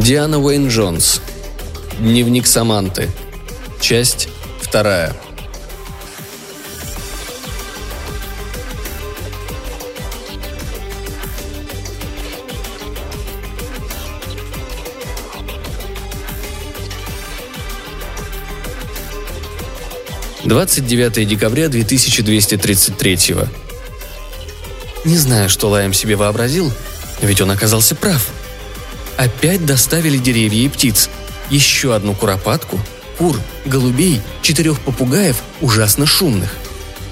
Диана Уэйн Джонс. Дневник Саманты. Часть вторая. Двадцать девятое декабря 2233 Не знаю, что Лаем себе вообразил, ведь он оказался прав. Опять доставили деревья и птиц. Еще одну куропатку, кур, голубей, четырех попугаев, ужасно шумных.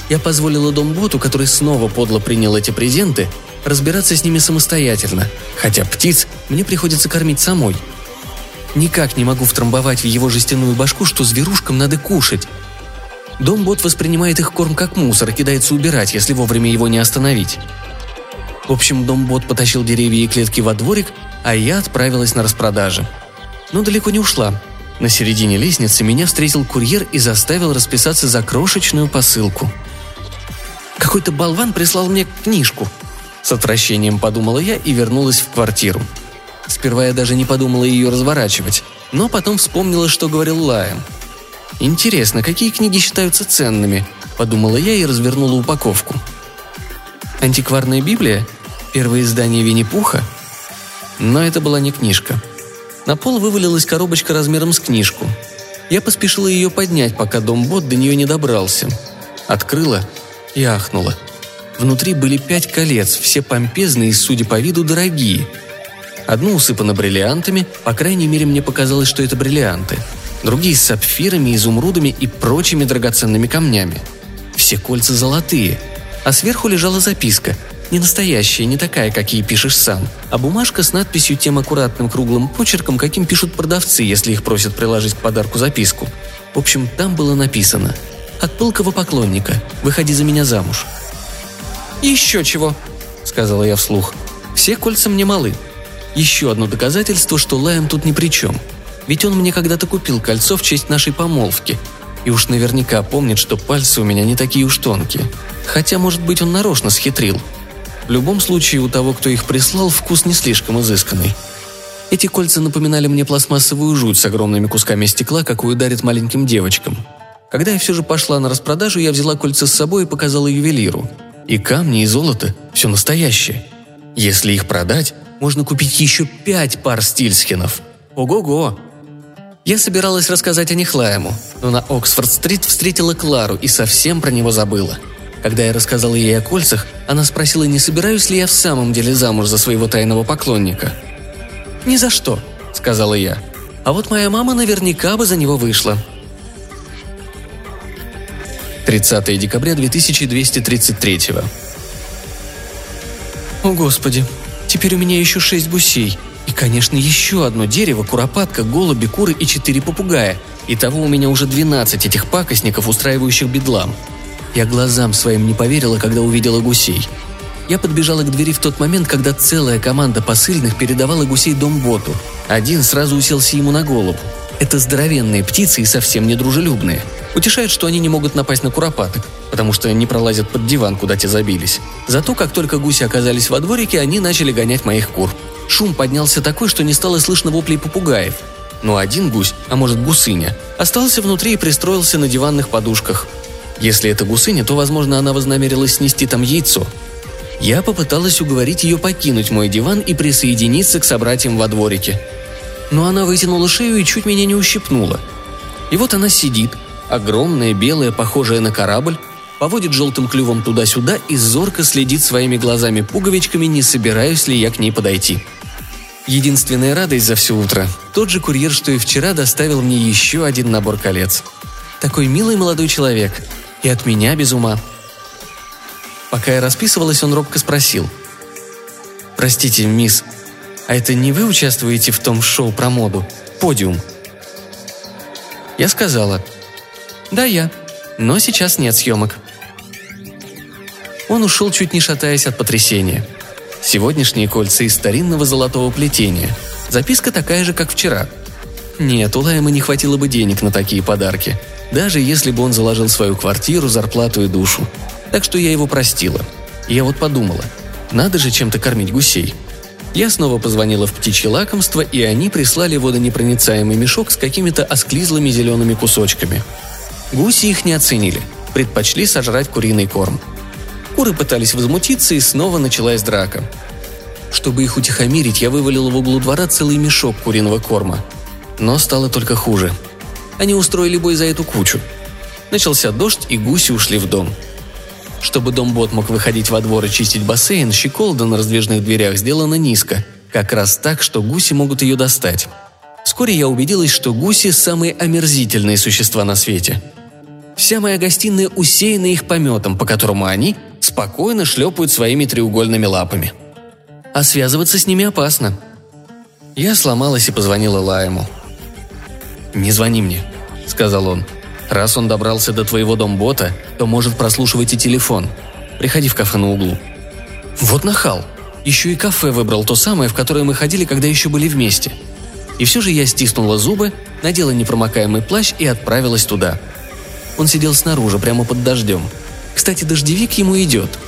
Я позволила Домботу, который снова подло принял эти презенты, разбираться с ними самостоятельно, хотя птиц мне приходится кормить самой. Никак не могу втрамбовать в его жестяную башку, что зверушкам надо кушать. Домбот воспринимает их корм как мусор и кидается убирать, если вовремя его не остановить. В общем, Домбот потащил деревья и клетки во дворик, а я отправилась на распродажи. Но далеко не ушла. На середине лестницы меня встретил курьер и заставил расписаться за крошечную посылку. Какой-то болван прислал мне книжку. С отвращением подумала я и вернулась в квартиру. Сперва я даже не подумала ее разворачивать, но потом вспомнила, что говорил Лаем. «Интересно, какие книги считаются ценными?» – подумала я и развернула упаковку. «Антикварная Библия? Первое издание Винни-Пуха?» Но это была не книжка. На пол вывалилась коробочка размером с книжку. Я поспешила ее поднять, пока дом-бот до нее не добрался. Открыла и ахнула. Внутри были пять колец, все помпезные и, судя по виду, дорогие. Одно усыпано бриллиантами, по крайней мере, мне показалось, что это бриллианты. Другие с сапфирами, изумрудами и прочими драгоценными камнями. Все кольца золотые. А сверху лежала записка – не настоящая, не такая, какие пишешь сам, а бумажка с надписью тем аккуратным круглым почерком, каким пишут продавцы, если их просят приложить к подарку записку. В общем, там было написано «От пылкого поклонника. Выходи за меня замуж». «Еще чего», — сказала я вслух. «Все кольца мне малы. Еще одно доказательство, что Лайм тут ни при чем. Ведь он мне когда-то купил кольцо в честь нашей помолвки, и уж наверняка помнит, что пальцы у меня не такие уж тонкие. Хотя, может быть, он нарочно схитрил. В любом случае, у того, кто их прислал, вкус не слишком изысканный. Эти кольца напоминали мне пластмассовую жуть с огромными кусками стекла, какую дарят маленьким девочкам. Когда я все же пошла на распродажу, я взяла кольца с собой и показала ювелиру. И камни, и золото – все настоящее. Если их продать, можно купить еще пять пар стильсхенов. Ого-го! Я собиралась рассказать о них Лаему, но на Оксфорд-стрит встретила Клару и совсем про него забыла – когда я рассказала ей о кольцах, она спросила, не собираюсь ли я в самом деле замуж за своего тайного поклонника. «Ни за что», — сказала я. «А вот моя мама наверняка бы за него вышла». 30 декабря 2233 О, Господи, теперь у меня еще шесть гусей. И, конечно, еще одно дерево, куропатка, голуби, куры и четыре попугая. Итого у меня уже 12 этих пакостников, устраивающих бедлам. Я глазам своим не поверила, когда увидела гусей. Я подбежала к двери в тот момент, когда целая команда посыльных передавала гусей домботу. Один сразу уселся ему на голову. Это здоровенные птицы и совсем не дружелюбные. Утешает, что они не могут напасть на куропаток, потому что не пролазят под диван, куда те забились. Зато, как только гуси оказались во дворике, они начали гонять моих кур. Шум поднялся такой, что не стало слышно воплей попугаев. Но один гусь, а может гусыня, остался внутри и пристроился на диванных подушках. Если это гусыня, то, возможно, она вознамерилась снести там яйцо. Я попыталась уговорить ее покинуть мой диван и присоединиться к собратьям во дворике. Но она вытянула шею и чуть меня не ущипнула. И вот она сидит, огромная, белая, похожая на корабль, поводит желтым клювом туда-сюда и зорко следит своими глазами-пуговичками, не собираюсь ли я к ней подойти. Единственная радость за все утро – тот же курьер, что и вчера, доставил мне еще один набор колец. Такой милый молодой человек, и от меня без ума. Пока я расписывалась, он робко спросил. «Простите, мисс, а это не вы участвуете в том шоу про моду? Подиум?» Я сказала. «Да, я. Но сейчас нет съемок». Он ушел, чуть не шатаясь от потрясения. Сегодняшние кольца из старинного золотого плетения. Записка такая же, как вчера. Нет, у Лайма не хватило бы денег на такие подарки – даже если бы он заложил свою квартиру, зарплату и душу. Так что я его простила. я вот подумала, надо же чем-то кормить гусей. Я снова позвонила в птичье лакомство, и они прислали водонепроницаемый мешок с какими-то осклизлыми зелеными кусочками. Гуси их не оценили, предпочли сожрать куриный корм. Куры пытались возмутиться, и снова началась драка. Чтобы их утихомирить, я вывалила в углу двора целый мешок куриного корма. Но стало только хуже. Они устроили бой за эту кучу. Начался дождь, и гуси ушли в дом. Чтобы дом-бот мог выходить во двор и чистить бассейн, щеколда на раздвижных дверях сделана низко, как раз так, что гуси могут ее достать. Вскоре я убедилась, что гуси – самые омерзительные существа на свете. Вся моя гостиная усеяна их пометом, по которому они спокойно шлепают своими треугольными лапами. А связываться с ними опасно. Я сломалась и позвонила Лаему. «Не звони мне», — сказал он. «Раз он добрался до твоего домбота, то может прослушивать и телефон. Приходи в кафе на углу». Вот нахал. Еще и кафе выбрал то самое, в которое мы ходили, когда еще были вместе. И все же я стиснула зубы, надела непромокаемый плащ и отправилась туда. Он сидел снаружи, прямо под дождем. Кстати, дождевик ему идет.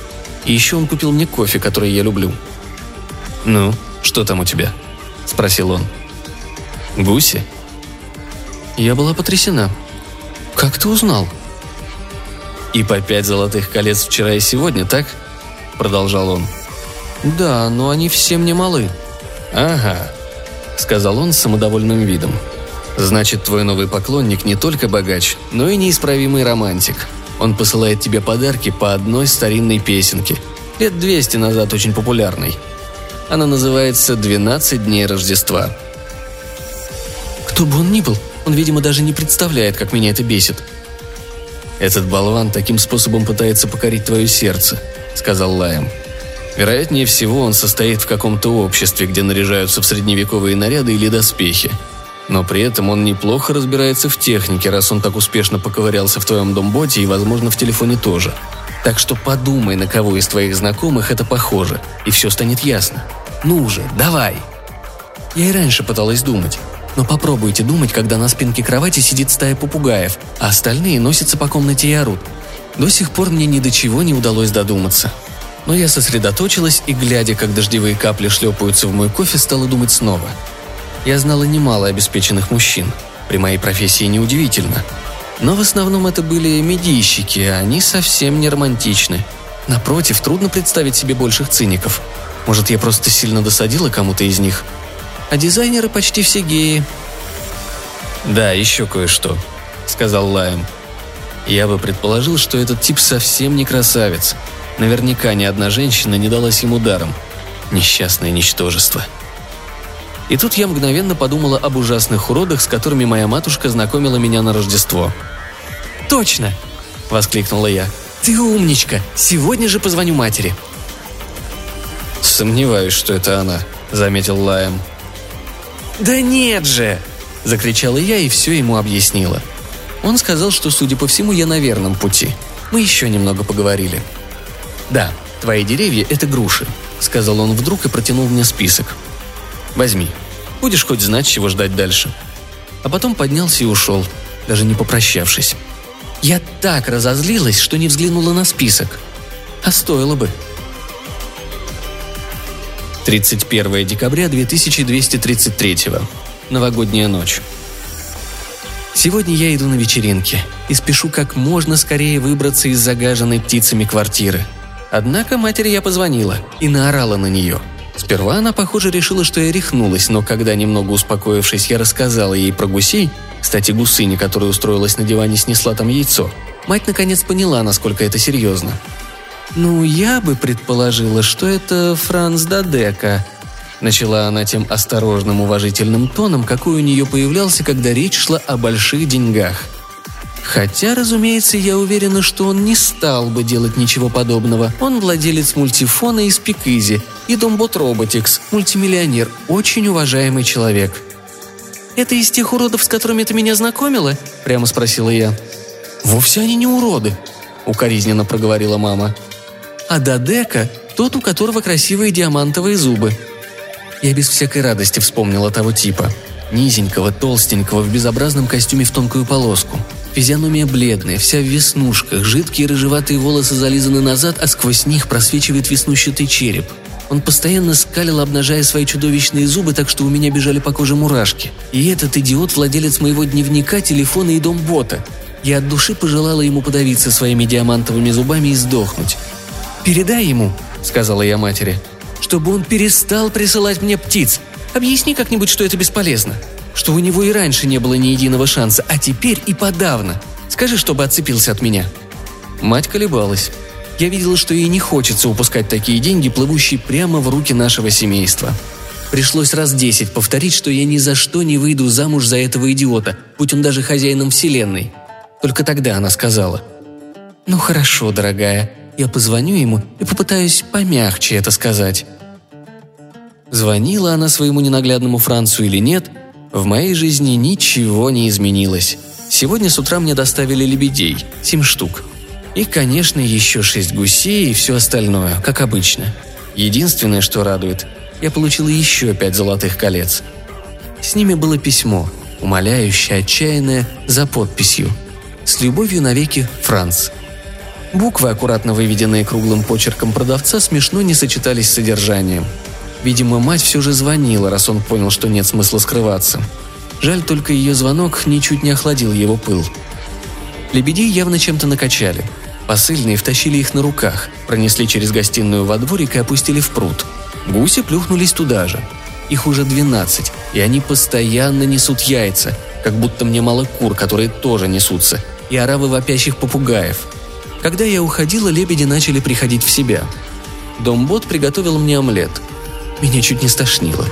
И еще он купил мне кофе, который я люблю. «Ну, что там у тебя?» – спросил он. «Гуси?» Я была потрясена. «Как ты узнал?» «И по пять золотых колец вчера и сегодня, так?» – продолжал он. «Да, но они все мне малы». «Ага», – сказал он с самодовольным видом. «Значит, твой новый поклонник не только богач, но и неисправимый романтик. Он посылает тебе подарки по одной старинной песенке, лет 200 назад очень популярной. Она называется «12 дней Рождества». Кто бы он ни был, он, видимо, даже не представляет, как меня это бесит. «Этот болван таким способом пытается покорить твое сердце», — сказал Лайм. «Вероятнее всего, он состоит в каком-то обществе, где наряжаются в средневековые наряды или доспехи. Но при этом он неплохо разбирается в технике, раз он так успешно поковырялся в твоем домботе и, возможно, в телефоне тоже. Так что подумай, на кого из твоих знакомых это похоже, и все станет ясно. Ну же, давай!» Я и раньше пыталась думать. Но попробуйте думать, когда на спинке кровати сидит стая попугаев, а остальные носятся по комнате и орут. До сих пор мне ни до чего не удалось додуматься. Но я сосредоточилась и, глядя, как дождевые капли шлепаются в мой кофе, стала думать снова. Я знала немало обеспеченных мужчин. При моей профессии неудивительно. Но в основном это были медийщики, а они совсем не романтичны. Напротив, трудно представить себе больших циников. Может, я просто сильно досадила кому-то из них – а дизайнеры почти все геи». «Да, еще кое-что», — сказал Лайм. «Я бы предположил, что этот тип совсем не красавец. Наверняка ни одна женщина не далась ему даром. Несчастное ничтожество». И тут я мгновенно подумала об ужасных уродах, с которыми моя матушка знакомила меня на Рождество. «Точно!» – воскликнула я. «Ты умничка! Сегодня же позвоню матери!» «Сомневаюсь, что это она», – заметил Лайм. «Да нет же!» – закричала я и все ему объяснила. Он сказал, что, судя по всему, я на верном пути. Мы еще немного поговорили. «Да, твои деревья – это груши», – сказал он вдруг и протянул мне список. «Возьми. Будешь хоть знать, чего ждать дальше». А потом поднялся и ушел, даже не попрощавшись. Я так разозлилась, что не взглянула на список. А стоило бы – 31 декабря 2233. Новогодняя ночь. Сегодня я иду на вечеринки и спешу как можно скорее выбраться из загаженной птицами квартиры. Однако матери я позвонила и наорала на нее. Сперва она, похоже, решила, что я рехнулась, но когда, немного успокоившись, я рассказала ей про гусей, кстати, гусыня, которая устроилась на диване, снесла там яйцо, мать наконец поняла, насколько это серьезно. «Ну, я бы предположила, что это Франц Дадека», Начала она тем осторожным уважительным тоном, какой у нее появлялся, когда речь шла о больших деньгах. Хотя, разумеется, я уверена, что он не стал бы делать ничего подобного. Он владелец мультифона из Пикизи и Домбот Роботикс, мультимиллионер, очень уважаемый человек. «Это из тех уродов, с которыми ты меня знакомила?» – прямо спросила я. «Вовсе они не уроды», – укоризненно проговорила мама а Дадека – тот, у которого красивые диамантовые зубы. Я без всякой радости вспомнила того типа. Низенького, толстенького, в безобразном костюме в тонкую полоску. Физиономия бледная, вся в веснушках, жидкие рыжеватые волосы зализаны назад, а сквозь них просвечивает веснущатый череп. Он постоянно скалил, обнажая свои чудовищные зубы, так что у меня бежали по коже мурашки. И этот идиот – владелец моего дневника, телефона и домбота. Я от души пожелала ему подавиться своими диамантовыми зубами и сдохнуть. «Передай ему», – сказала я матери, – «чтобы он перестал присылать мне птиц. Объясни как-нибудь, что это бесполезно. Что у него и раньше не было ни единого шанса, а теперь и подавно. Скажи, чтобы отцепился от меня». Мать колебалась. Я видела, что ей не хочется упускать такие деньги, плывущие прямо в руки нашего семейства. Пришлось раз десять повторить, что я ни за что не выйду замуж за этого идиота, будь он даже хозяином вселенной. Только тогда она сказала. «Ну хорошо, дорогая, я позвоню ему и попытаюсь помягче это сказать». Звонила она своему ненаглядному Францу или нет, в моей жизни ничего не изменилось. Сегодня с утра мне доставили лебедей, семь штук. И, конечно, еще шесть гусей и все остальное, как обычно. Единственное, что радует, я получила еще пять золотых колец. С ними было письмо, умоляющее, отчаянное, за подписью. «С любовью навеки, Франц». Буквы, аккуратно выведенные круглым почерком продавца, смешно не сочетались с содержанием – Видимо, мать все же звонила, раз он понял, что нет смысла скрываться. Жаль, только ее звонок ничуть не охладил его пыл. Лебедей явно чем-то накачали. Посыльные втащили их на руках, пронесли через гостиную во дворик и опустили в пруд. Гуси плюхнулись туда же. Их уже двенадцать, и они постоянно несут яйца, как будто мне мало кур, которые тоже несутся, и оравы вопящих попугаев. Когда я уходила, лебеди начали приходить в себя. Домбот приготовил мне омлет – меня чуть не стошнило.